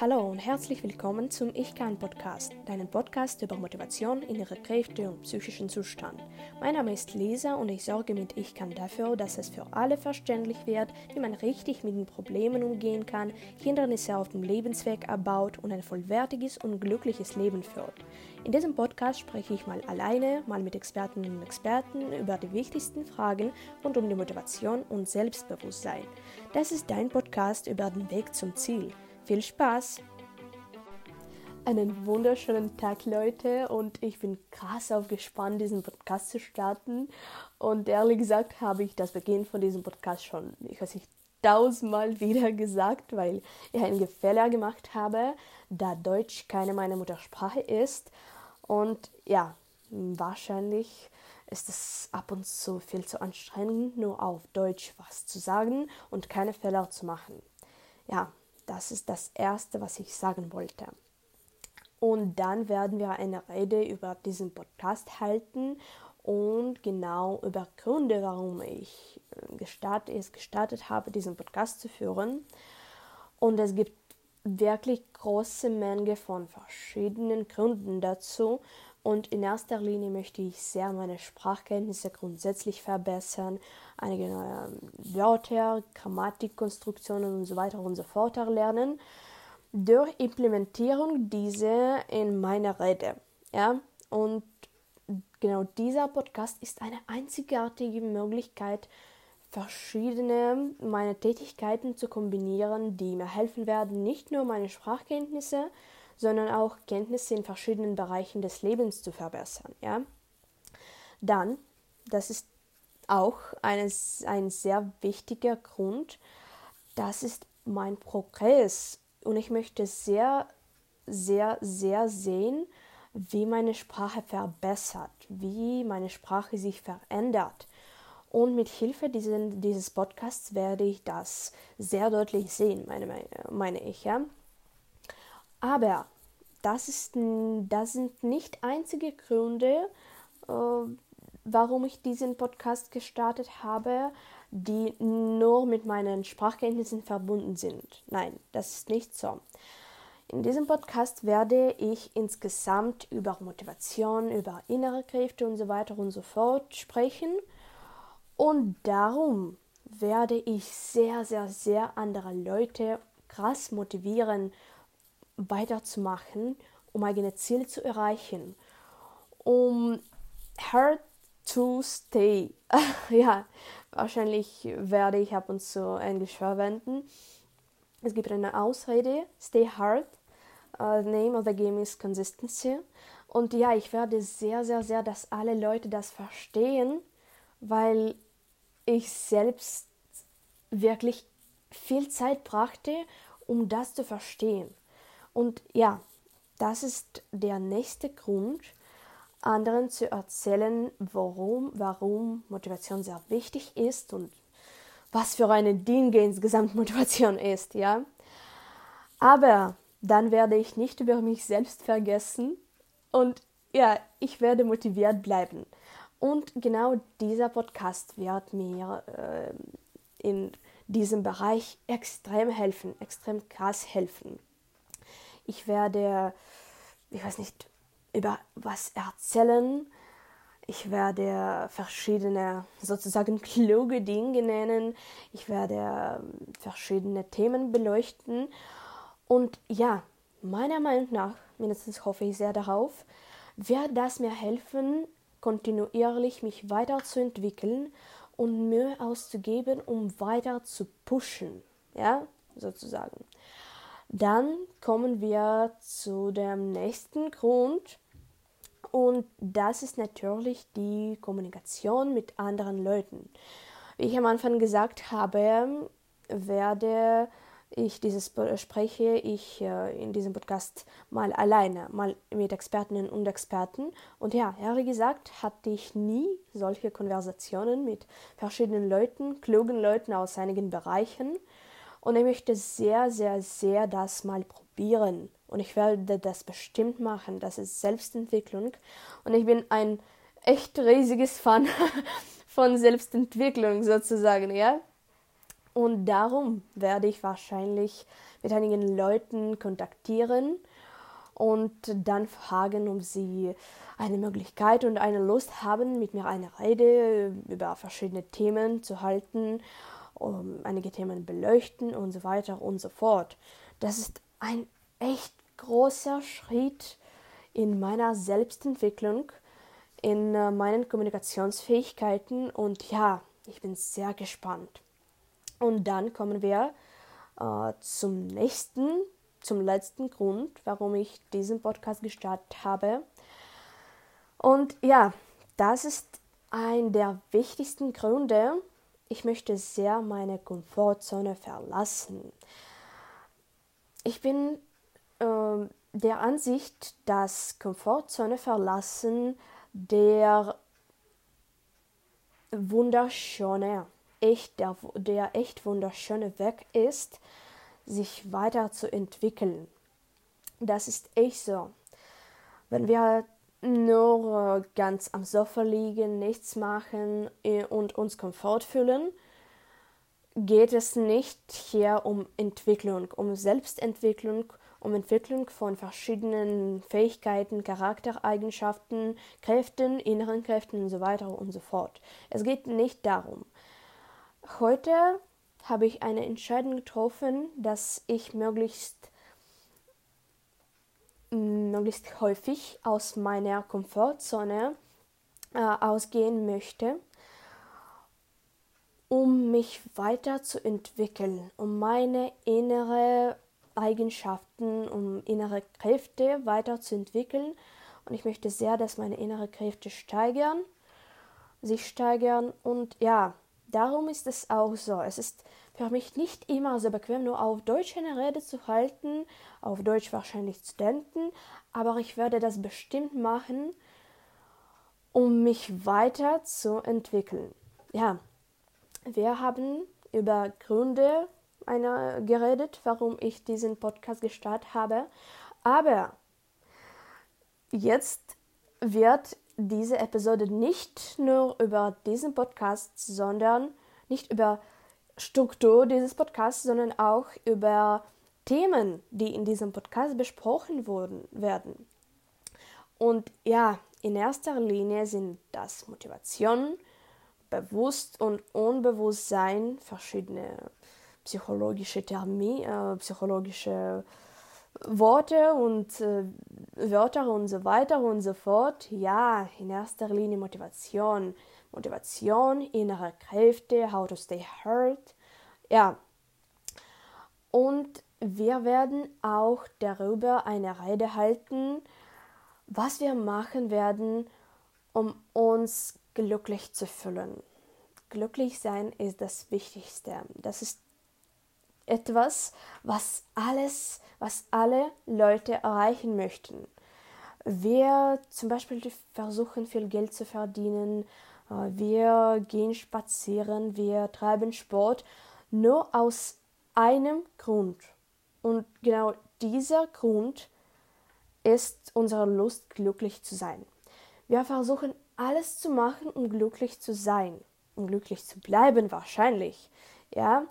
Hallo und herzlich willkommen zum Ich Kann Podcast, deinen Podcast über Motivation, innere Kräfte und psychischen Zustand. Mein Name ist Lisa und ich sorge mit Ich Kann dafür, dass es für alle verständlich wird, wie man richtig mit den Problemen umgehen kann, Hindernisse auf dem Lebensweg abbaut und ein vollwertiges und glückliches Leben führt. In diesem Podcast spreche ich mal alleine, mal mit Expertinnen und Experten über die wichtigsten Fragen rund um die Motivation und Selbstbewusstsein. Das ist dein Podcast über den Weg zum Ziel. Viel Spaß! Einen wunderschönen Tag, Leute, und ich bin krass aufgespannt, diesen Podcast zu starten. Und ehrlich gesagt habe ich das Beginn von diesem Podcast schon, ich weiß nicht, tausendmal wieder gesagt, weil ich einen Fehler gemacht habe, da Deutsch keine meine Muttersprache ist. Und ja, wahrscheinlich ist es ab und zu viel zu anstrengend, nur auf Deutsch was zu sagen und keine Fehler zu machen. Ja, das ist das Erste, was ich sagen wollte. Und dann werden wir eine Rede über diesen Podcast halten und genau über Gründe, warum ich äh, gestartet, es gestartet habe, diesen Podcast zu führen. Und es gibt wirklich große Menge von verschiedenen Gründen dazu. Und in erster Linie möchte ich sehr meine Sprachkenntnisse grundsätzlich verbessern, einige neue Wörter, Grammatikkonstruktionen und so weiter und so fort erlernen, durch Implementierung dieser in meiner Rede. Ja? Und genau dieser Podcast ist eine einzigartige Möglichkeit, verschiedene meine Tätigkeiten zu kombinieren, die mir helfen werden, nicht nur meine Sprachkenntnisse, sondern auch Kenntnisse in verschiedenen Bereichen des Lebens zu verbessern. Ja? Dann, das ist auch eines, ein sehr wichtiger Grund, das ist mein Progress und ich möchte sehr, sehr, sehr sehen, wie meine Sprache verbessert, wie meine Sprache sich verändert. Und mit Hilfe diesen, dieses Podcasts werde ich das sehr deutlich sehen, meine, meine ich. Ja? Aber das, ist, das sind nicht einzige Gründe, äh, warum ich diesen Podcast gestartet habe, die nur mit meinen Sprachkenntnissen verbunden sind. Nein, das ist nicht so. In diesem Podcast werde ich insgesamt über Motivation, über innere Kräfte und so weiter und so fort sprechen. Und darum werde ich sehr, sehr, sehr andere Leute krass motivieren, weiterzumachen, um eigene Ziele zu erreichen, um hard to stay. ja, wahrscheinlich werde ich ab und zu Englisch verwenden. Es gibt eine Ausrede, stay hard. Uh, the name of the game is consistency. Und ja, ich werde sehr, sehr, sehr, dass alle Leute das verstehen, weil ich selbst wirklich viel Zeit brachte, um das zu verstehen. Und ja, das ist der nächste Grund, anderen zu erzählen, warum, warum Motivation sehr wichtig ist und was für eine Dinge insgesamt Motivation ist, ja. Aber dann werde ich nicht über mich selbst vergessen und ja, ich werde motiviert bleiben. Und genau dieser Podcast wird mir äh, in diesem Bereich extrem helfen, extrem krass helfen. Ich werde, ich weiß nicht, über was erzählen. Ich werde verschiedene sozusagen kluge Dinge nennen. Ich werde ähm, verschiedene Themen beleuchten. Und ja, meiner Meinung nach, mindestens hoffe ich sehr darauf, wird das mir helfen, kontinuierlich mich weiterzuentwickeln und Mühe auszugeben, um weiter zu pushen. Ja, sozusagen. Dann kommen wir zu dem nächsten Grund und das ist natürlich die Kommunikation mit anderen Leuten. Wie ich am Anfang gesagt habe, werde ich dieses spreche ich äh, in diesem Podcast mal alleine, mal mit Expertinnen und Experten. Und ja, ehrlich gesagt, hatte ich nie solche Konversationen mit verschiedenen Leuten, klugen Leuten aus einigen Bereichen. Und ich möchte sehr, sehr, sehr das mal probieren. Und ich werde das bestimmt machen. Das ist Selbstentwicklung. Und ich bin ein echt riesiges Fan von Selbstentwicklung sozusagen, ja. Und darum werde ich wahrscheinlich mit einigen Leuten kontaktieren und dann fragen, ob sie eine Möglichkeit und eine Lust haben, mit mir eine Rede über verschiedene Themen zu halten, um einige Themen beleuchten und so weiter und so fort. Das ist ein echt großer Schritt in meiner Selbstentwicklung, in äh, meinen Kommunikationsfähigkeiten und ja, ich bin sehr gespannt. Und dann kommen wir äh, zum nächsten zum letzten Grund, warum ich diesen Podcast gestartet habe. Und ja, das ist ein der wichtigsten Gründe. Ich möchte sehr meine Komfortzone verlassen. Ich bin äh, der Ansicht, dass Komfortzone verlassen der wunderschöne, echt, der, der echt wunderschöne Weg ist, sich weiterzuentwickeln. Das ist echt so. Wenn wir nur äh, ganz am Sofa liegen, nichts machen äh, und uns Komfort fühlen, geht es nicht hier um Entwicklung, um Selbstentwicklung, um Entwicklung von verschiedenen Fähigkeiten, Charaktereigenschaften, Kräften, inneren Kräften und so weiter und so fort. Es geht nicht darum. Heute habe ich eine Entscheidung getroffen, dass ich möglichst möglichst häufig aus meiner Komfortzone äh, ausgehen möchte, um mich weiterzuentwickeln, um meine innere Eigenschaften, um innere Kräfte weiterzuentwickeln. Und ich möchte sehr, dass meine innere Kräfte steigern, sich steigern und ja, darum ist es auch so. Es ist für mich nicht immer so bequem, nur auf Deutsch eine Rede zu halten, auf Deutsch wahrscheinlich zu denken, aber ich werde das bestimmt machen, um mich weiter zu entwickeln. Ja, wir haben über Gründe einer geredet, warum ich diesen Podcast gestartet habe, aber jetzt wird diese Episode nicht nur über diesen Podcast, sondern nicht über Struktur dieses Podcasts, sondern auch über Themen, die in diesem Podcast besprochen wurden, werden. Und ja, in erster Linie sind das Motivation, Bewusst- und Unbewusstsein, verschiedene psychologische Termine, äh, psychologische Worte und äh, Wörter und so weiter und so fort. Ja, in erster Linie Motivation. Motivation, innere Kräfte, how to stay hurt. Ja. Und wir werden auch darüber eine Rede halten, was wir machen werden, um uns glücklich zu fühlen. Glücklich sein ist das Wichtigste. Das ist etwas, was alles, was alle Leute erreichen möchten. Wir zum Beispiel versuchen viel Geld zu verdienen, wir gehen spazieren, wir treiben Sport, nur aus einem Grund. Und genau dieser Grund ist unsere Lust, glücklich zu sein. Wir versuchen alles zu machen, um glücklich zu sein, um glücklich zu bleiben wahrscheinlich. Ja,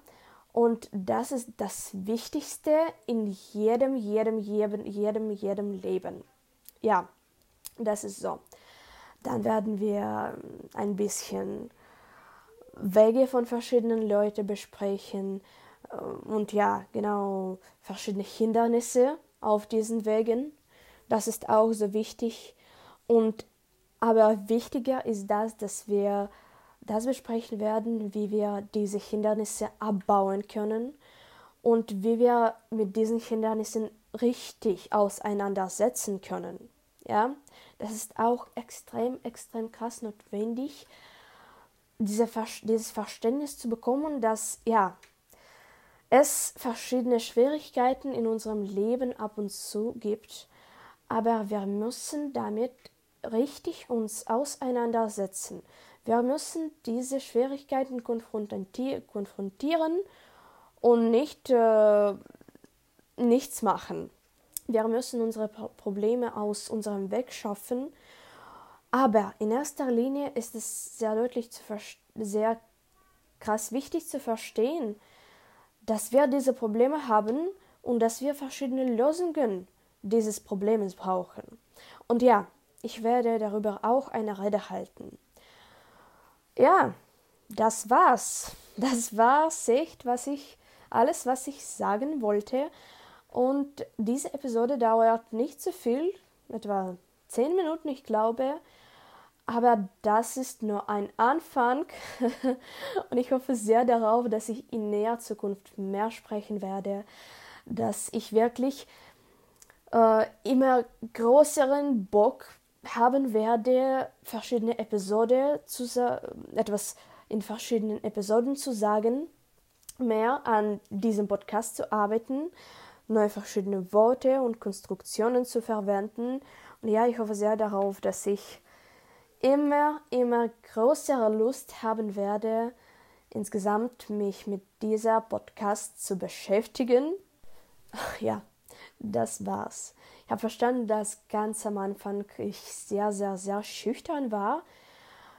und das ist das Wichtigste in jedem, jedem, jedem, jedem, jedem Leben. Ja, das ist so. Dann werden wir ähm, ein bisschen Wege von verschiedenen Leuten besprechen äh, und ja, genau, verschiedene Hindernisse auf diesen Wegen. Das ist auch so wichtig. Und aber wichtiger ist das, dass wir das besprechen werden, wie wir diese Hindernisse abbauen können und wie wir mit diesen Hindernissen richtig auseinandersetzen können. Ja, das ist auch extrem, extrem krass notwendig, diese, dieses Verständnis zu bekommen, dass ja, es verschiedene Schwierigkeiten in unserem Leben ab und zu gibt, aber wir müssen damit richtig uns auseinandersetzen. Wir müssen diese Schwierigkeiten konfrontieren und nicht äh, nichts machen. Wir müssen unsere Probleme aus unserem Weg schaffen. Aber in erster Linie ist es sehr deutlich zu sehr krass wichtig zu verstehen, dass wir diese Probleme haben und dass wir verschiedene Lösungen dieses Problems brauchen. Und ja, ich werde darüber auch eine Rede halten. Ja, das war's. Das war's echt, was ich alles, was ich sagen wollte. Und diese Episode dauert nicht so viel, etwa zehn Minuten, ich glaube. Aber das ist nur ein Anfang und ich hoffe sehr darauf, dass ich in näher Zukunft mehr sprechen werde, dass ich wirklich äh, immer größeren Bock haben werde, verschiedene Episoden zu etwas in verschiedenen Episoden zu sagen, mehr an diesem Podcast zu arbeiten, neue verschiedene Worte und Konstruktionen zu verwenden. Und ja, ich hoffe sehr darauf, dass ich immer, immer größere Lust haben werde, insgesamt mich mit dieser Podcast zu beschäftigen. Ach, ja, das war's. Ich habe verstanden, dass ganz am Anfang ich sehr, sehr, sehr schüchtern war.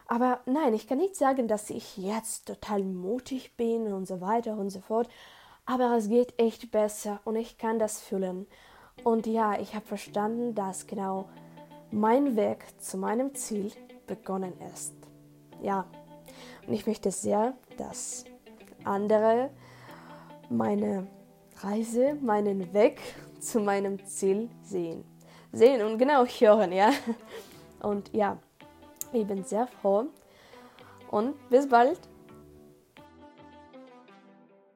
Aber nein, ich kann nicht sagen, dass ich jetzt total mutig bin und so weiter und so fort. Aber es geht echt besser und ich kann das fühlen. Und ja, ich habe verstanden, dass genau mein Weg zu meinem Ziel begonnen ist. Ja, und ich möchte sehr, dass andere meine Reise, meinen Weg zu meinem Ziel sehen. Sehen und genau hören, ja. Und ja, ich bin sehr froh und bis bald.